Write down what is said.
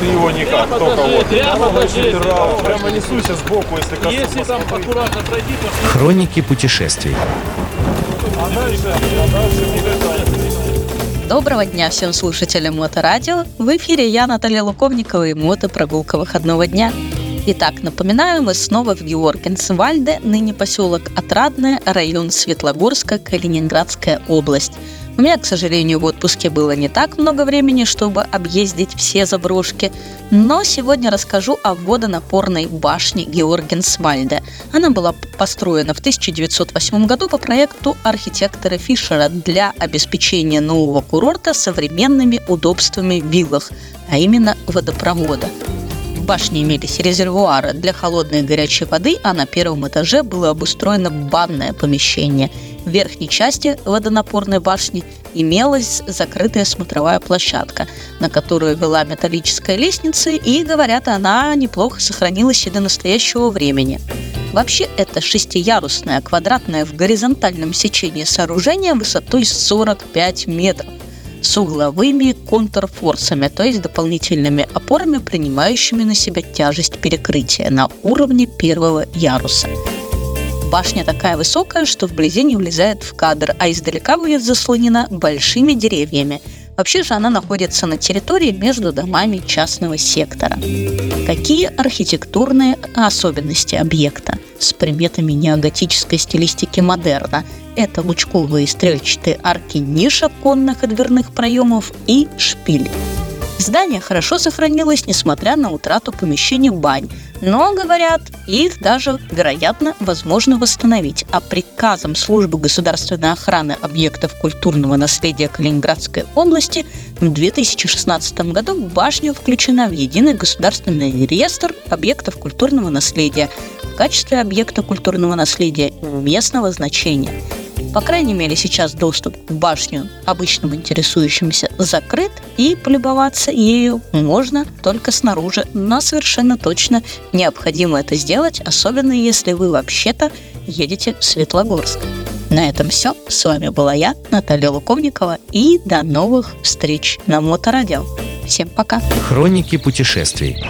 Ты его никак, только вот. прямо покажи. Прямо, прямо несуйся сбоку, если коснусь. Если там аккуратно пройти, то Хроники путешествий. А дальше, а дальше. Доброго дня всем слушателям Моторадио. В эфире я, Наталья Луковникова и мотопрогулка выходного дня. Итак, напоминаю, мы снова в Георгенсвальде, ныне поселок Отрадное, район Светлогорска, Калининградская область. У меня, к сожалению, в отпуске было не так много времени, чтобы объездить все заброшки, но сегодня расскажу о водонапорной башне Георгенсвальде. Она была построена в 1908 году по проекту архитектора Фишера для обеспечения нового курорта современными удобствами в виллах, а именно водопровода. В башне имелись резервуары для холодной и горячей воды, а на первом этаже было обустроено банное помещение. В верхней части водонапорной башни имелась закрытая смотровая площадка, на которую вела металлическая лестница, и, говорят, она неплохо сохранилась и до настоящего времени. Вообще, это шестиярусное, квадратное в горизонтальном сечении сооружение высотой 45 метров с угловыми контрфорсами, то есть дополнительными опорами, принимающими на себя тяжесть перекрытия на уровне первого яруса. Башня такая высокая, что вблизи не влезает в кадр, а издалека будет заслонена большими деревьями. Вообще же она находится на территории между домами частного сектора. Какие архитектурные особенности объекта с приметами неоготической стилистики модерна? Это лучковые стрельчатые арки ниша конных и дверных проемов и шпиль. Здание хорошо сохранилось, несмотря на утрату помещений бань, но, говорят, их даже, вероятно, возможно восстановить. А приказом Службы государственной охраны объектов культурного наследия Калининградской области в 2016 году в башню включена в единый государственный реестр объектов культурного наследия в качестве объекта культурного наследия местного значения. По крайней мере, сейчас доступ в башню обычным интересующимся закрыт, и полюбоваться ею можно только снаружи, но совершенно точно необходимо это сделать, особенно если вы вообще-то едете в Светлогорск. На этом все. С вами была я, Наталья Луковникова, и до новых встреч на Моторадио. Всем пока! Хроники путешествий.